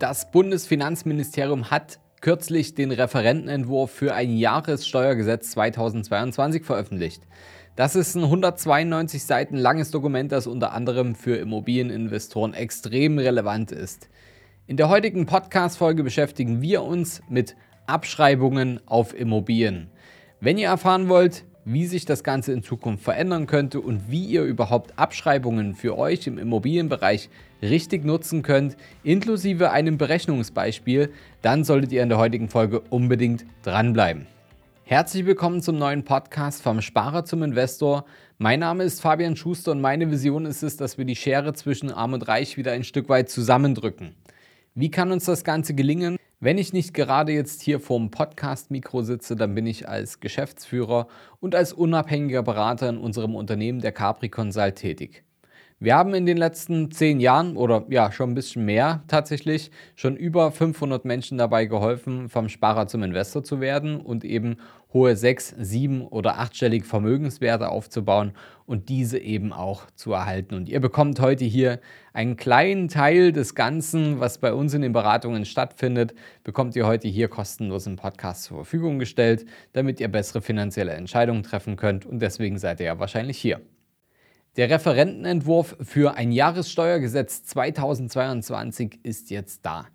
Das Bundesfinanzministerium hat kürzlich den Referentenentwurf für ein Jahressteuergesetz 2022 veröffentlicht. Das ist ein 192 Seiten langes Dokument, das unter anderem für Immobilieninvestoren extrem relevant ist. In der heutigen Podcast-Folge beschäftigen wir uns mit Abschreibungen auf Immobilien. Wenn ihr erfahren wollt, wie sich das Ganze in Zukunft verändern könnte und wie ihr überhaupt Abschreibungen für euch im Immobilienbereich richtig nutzen könnt, inklusive einem Berechnungsbeispiel, dann solltet ihr in der heutigen Folge unbedingt dranbleiben. Herzlich willkommen zum neuen Podcast vom Sparer zum Investor. Mein Name ist Fabian Schuster und meine Vision ist es, dass wir die Schere zwischen Arm und Reich wieder ein Stück weit zusammendrücken. Wie kann uns das Ganze gelingen? Wenn ich nicht gerade jetzt hier vorm Podcast-Mikro sitze, dann bin ich als Geschäftsführer und als unabhängiger Berater in unserem Unternehmen der Capri Consult tätig. Wir haben in den letzten zehn Jahren oder ja schon ein bisschen mehr tatsächlich schon über 500 Menschen dabei geholfen, vom Sparer zum Investor zu werden und eben hohe sechs, sieben oder achtstellige Vermögenswerte aufzubauen und diese eben auch zu erhalten. Und ihr bekommt heute hier einen kleinen Teil des Ganzen, was bei uns in den Beratungen stattfindet, bekommt ihr heute hier kostenlos im Podcast zur Verfügung gestellt, damit ihr bessere finanzielle Entscheidungen treffen könnt und deswegen seid ihr ja wahrscheinlich hier. Der Referentenentwurf für ein Jahressteuergesetz 2022 ist jetzt da.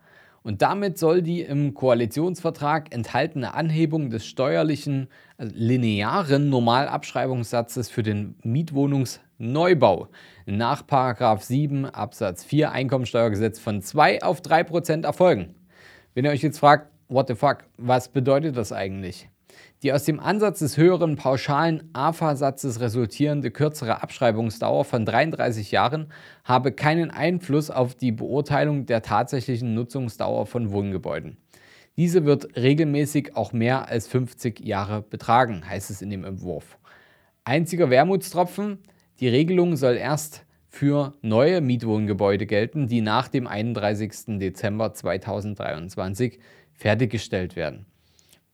Und damit soll die im Koalitionsvertrag enthaltene Anhebung des steuerlichen also linearen Normalabschreibungssatzes für den Mietwohnungsneubau nach 7 Absatz 4 Einkommensteuergesetz von 2 auf 3 Prozent erfolgen. Wenn ihr euch jetzt fragt, what the fuck, was bedeutet das eigentlich? Die aus dem Ansatz des höheren pauschalen AFA-Satzes resultierende kürzere Abschreibungsdauer von 33 Jahren habe keinen Einfluss auf die Beurteilung der tatsächlichen Nutzungsdauer von Wohngebäuden. Diese wird regelmäßig auch mehr als 50 Jahre betragen, heißt es in dem Entwurf. Einziger Wermutstropfen, die Regelung soll erst für neue Mietwohngebäude gelten, die nach dem 31. Dezember 2023 fertiggestellt werden.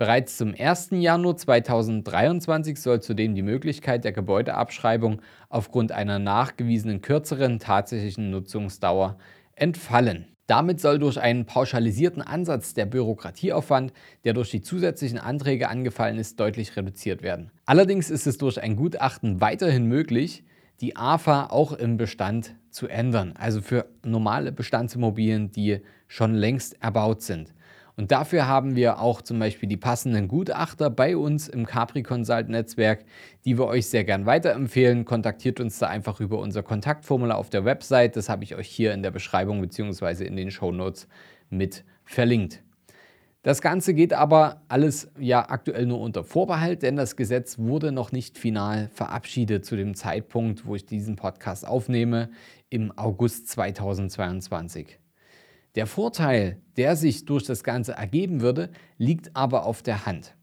Bereits zum 1. Januar 2023 soll zudem die Möglichkeit der Gebäudeabschreibung aufgrund einer nachgewiesenen kürzeren tatsächlichen Nutzungsdauer entfallen. Damit soll durch einen pauschalisierten Ansatz der Bürokratieaufwand, der durch die zusätzlichen Anträge angefallen ist, deutlich reduziert werden. Allerdings ist es durch ein Gutachten weiterhin möglich, die AFA auch im Bestand zu ändern, also für normale Bestandsimmobilien, die schon längst erbaut sind. Und dafür haben wir auch zum Beispiel die passenden Gutachter bei uns im Capri Consult Netzwerk, die wir euch sehr gern weiterempfehlen. Kontaktiert uns da einfach über unser Kontaktformular auf der Website. Das habe ich euch hier in der Beschreibung bzw. in den Show Notes mit verlinkt. Das Ganze geht aber alles ja aktuell nur unter Vorbehalt, denn das Gesetz wurde noch nicht final verabschiedet zu dem Zeitpunkt, wo ich diesen Podcast aufnehme, im August 2022. Der Vorteil, der sich durch das Ganze ergeben würde, liegt aber auf der Hand.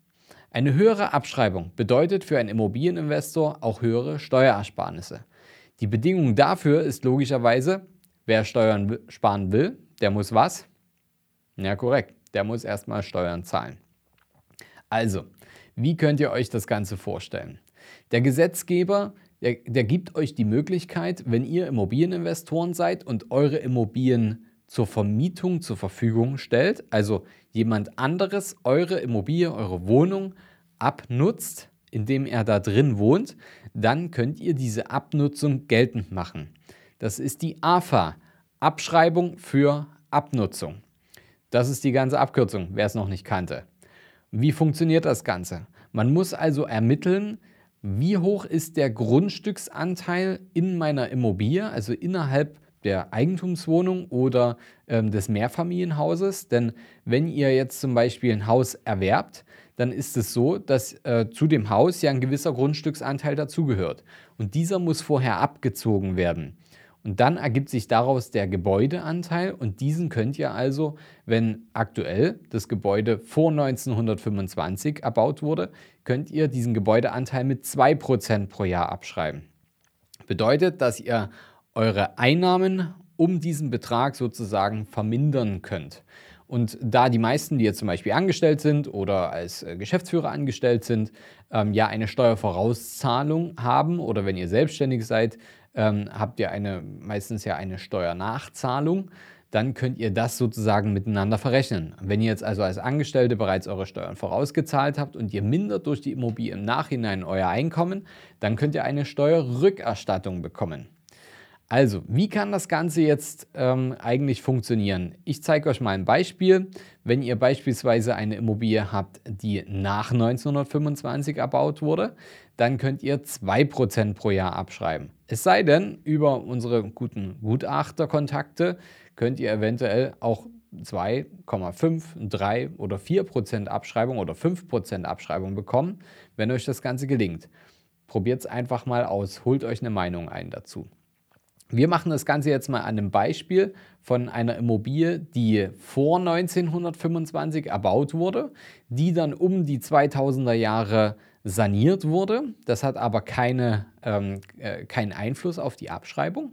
Eine höhere Abschreibung bedeutet für einen Immobilieninvestor auch höhere Steuerersparnisse. Die Bedingung dafür ist logischerweise, wer Steuern sparen will, der muss was? Ja, korrekt, der muss erstmal Steuern zahlen. Also, wie könnt ihr euch das Ganze vorstellen? Der Gesetzgeber, der, der gibt euch die Möglichkeit, wenn ihr Immobilieninvestoren seid und eure Immobilien zur Vermietung zur Verfügung stellt, also jemand anderes eure Immobilie, eure Wohnung abnutzt, indem er da drin wohnt, dann könnt ihr diese Abnutzung geltend machen. Das ist die AFA, Abschreibung für Abnutzung. Das ist die ganze Abkürzung, wer es noch nicht kannte. Wie funktioniert das Ganze? Man muss also ermitteln, wie hoch ist der Grundstücksanteil in meiner Immobilie, also innerhalb der Eigentumswohnung oder ähm, des Mehrfamilienhauses. Denn wenn ihr jetzt zum Beispiel ein Haus erwerbt, dann ist es so, dass äh, zu dem Haus ja ein gewisser Grundstücksanteil dazugehört. Und dieser muss vorher abgezogen werden. Und dann ergibt sich daraus der Gebäudeanteil und diesen könnt ihr also, wenn aktuell das Gebäude vor 1925 erbaut wurde, könnt ihr diesen Gebäudeanteil mit 2% pro Jahr abschreiben. Bedeutet, dass ihr eure Einnahmen um diesen Betrag sozusagen vermindern könnt. Und da die meisten, die jetzt zum Beispiel angestellt sind oder als äh, Geschäftsführer angestellt sind, ähm, ja eine Steuervorauszahlung haben oder wenn ihr selbstständig seid, ähm, habt ihr eine, meistens ja eine Steuernachzahlung, dann könnt ihr das sozusagen miteinander verrechnen. Wenn ihr jetzt also als Angestellte bereits eure Steuern vorausgezahlt habt und ihr mindert durch die Immobilie im Nachhinein euer Einkommen, dann könnt ihr eine Steuerrückerstattung bekommen. Also, wie kann das Ganze jetzt ähm, eigentlich funktionieren? Ich zeige euch mal ein Beispiel. Wenn ihr beispielsweise eine Immobilie habt, die nach 1925 erbaut wurde, dann könnt ihr 2% pro Jahr abschreiben. Es sei denn, über unsere guten Gutachterkontakte könnt ihr eventuell auch 2,5, 3 oder 4% Abschreibung oder 5% Abschreibung bekommen, wenn euch das Ganze gelingt. Probiert es einfach mal aus, holt euch eine Meinung ein dazu. Wir machen das Ganze jetzt mal an einem Beispiel von einer Immobilie, die vor 1925 erbaut wurde, die dann um die 2000er Jahre saniert wurde. Das hat aber keine, ähm, äh, keinen Einfluss auf die Abschreibung.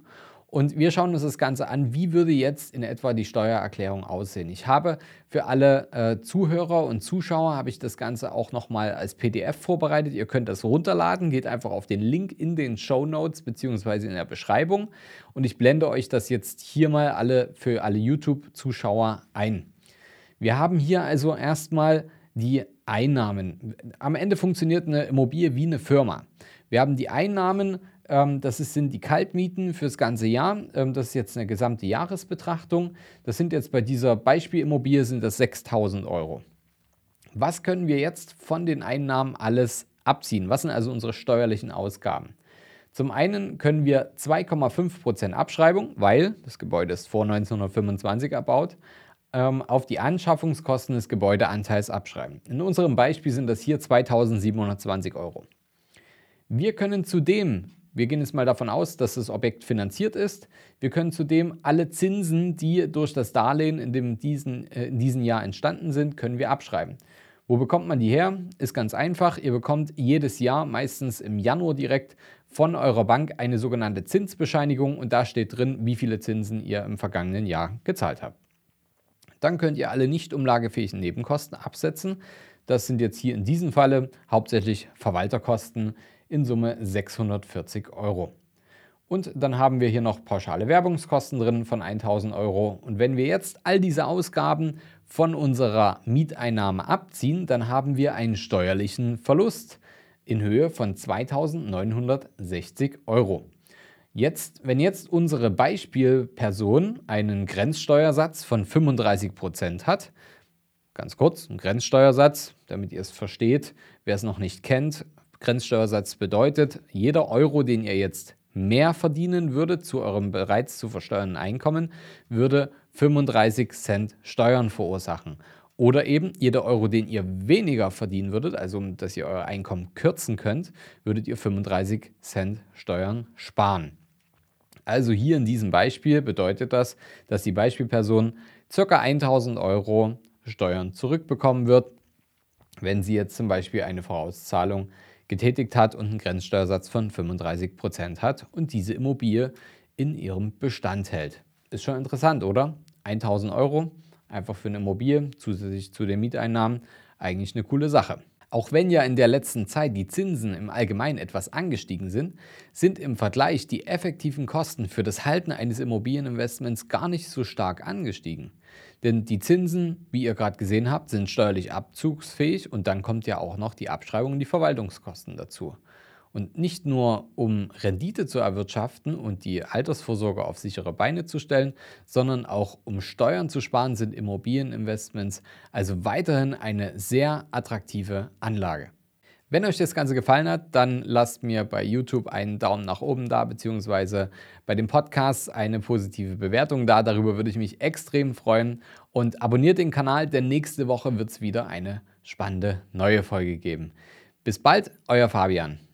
Und wir schauen uns das Ganze an, wie würde jetzt in etwa die Steuererklärung aussehen. Ich habe für alle äh, Zuhörer und Zuschauer habe ich das Ganze auch nochmal als PDF vorbereitet. Ihr könnt das runterladen, geht einfach auf den Link in den Show Notes bzw. in der Beschreibung. Und ich blende euch das jetzt hier mal alle für alle YouTube-Zuschauer ein. Wir haben hier also erstmal die Einnahmen. Am Ende funktioniert eine Immobilie wie eine Firma. Wir haben die Einnahmen das sind die Kaltmieten fürs ganze Jahr. Ähm, das ist jetzt eine gesamte Jahresbetrachtung. Das sind jetzt bei dieser Beispielimmobilie sind das 6000 Euro. Was können wir jetzt von den Einnahmen alles abziehen? Was sind also unsere steuerlichen Ausgaben? Zum einen können wir 2,5% Abschreibung, weil das Gebäude ist vor 1925 erbaut, ähm, auf die Anschaffungskosten des Gebäudeanteils abschreiben. In unserem Beispiel sind das hier 2720 Euro. Wir können zudem wir gehen jetzt mal davon aus, dass das Objekt finanziert ist. Wir können zudem alle Zinsen, die durch das Darlehen in, dem diesen, äh, in diesem Jahr entstanden sind, können wir abschreiben. Wo bekommt man die her? Ist ganz einfach. Ihr bekommt jedes Jahr, meistens im Januar direkt, von eurer Bank eine sogenannte Zinsbescheinigung und da steht drin, wie viele Zinsen ihr im vergangenen Jahr gezahlt habt. Dann könnt ihr alle nicht umlagefähigen Nebenkosten absetzen. Das sind jetzt hier in diesem Falle hauptsächlich Verwalterkosten, in Summe 640 Euro. Und dann haben wir hier noch pauschale Werbungskosten drin von 1000 Euro. Und wenn wir jetzt all diese Ausgaben von unserer Mieteinnahme abziehen, dann haben wir einen steuerlichen Verlust in Höhe von 2960 Euro. Jetzt, wenn jetzt unsere Beispielperson einen Grenzsteuersatz von 35 Prozent hat, ganz kurz, ein Grenzsteuersatz, damit ihr es versteht, wer es noch nicht kennt, Grenzsteuersatz bedeutet, jeder Euro, den ihr jetzt mehr verdienen würdet zu eurem bereits zu versteuernden Einkommen, würde 35 Cent Steuern verursachen. Oder eben jeder Euro, den ihr weniger verdienen würdet, also dass ihr euer Einkommen kürzen könnt, würdet ihr 35 Cent Steuern sparen. Also hier in diesem Beispiel bedeutet das, dass die Beispielperson ca. 1000 Euro Steuern zurückbekommen wird, wenn sie jetzt zum Beispiel eine Vorauszahlung getätigt hat und einen Grenzsteuersatz von 35 Prozent hat und diese Immobilie in ihrem Bestand hält. Ist schon interessant, oder? 1000 Euro einfach für eine Immobilie zusätzlich zu den Mieteinnahmen. Eigentlich eine coole Sache. Auch wenn ja in der letzten Zeit die Zinsen im Allgemeinen etwas angestiegen sind, sind im Vergleich die effektiven Kosten für das Halten eines Immobilieninvestments gar nicht so stark angestiegen. Denn die Zinsen, wie ihr gerade gesehen habt, sind steuerlich abzugsfähig und dann kommt ja auch noch die Abschreibung und die Verwaltungskosten dazu. Und nicht nur um Rendite zu erwirtschaften und die Altersvorsorge auf sichere Beine zu stellen, sondern auch um Steuern zu sparen, sind Immobilieninvestments also weiterhin eine sehr attraktive Anlage. Wenn euch das Ganze gefallen hat, dann lasst mir bei YouTube einen Daumen nach oben da, beziehungsweise bei dem Podcast eine positive Bewertung da. Darüber würde ich mich extrem freuen. Und abonniert den Kanal, denn nächste Woche wird es wieder eine spannende neue Folge geben. Bis bald, euer Fabian.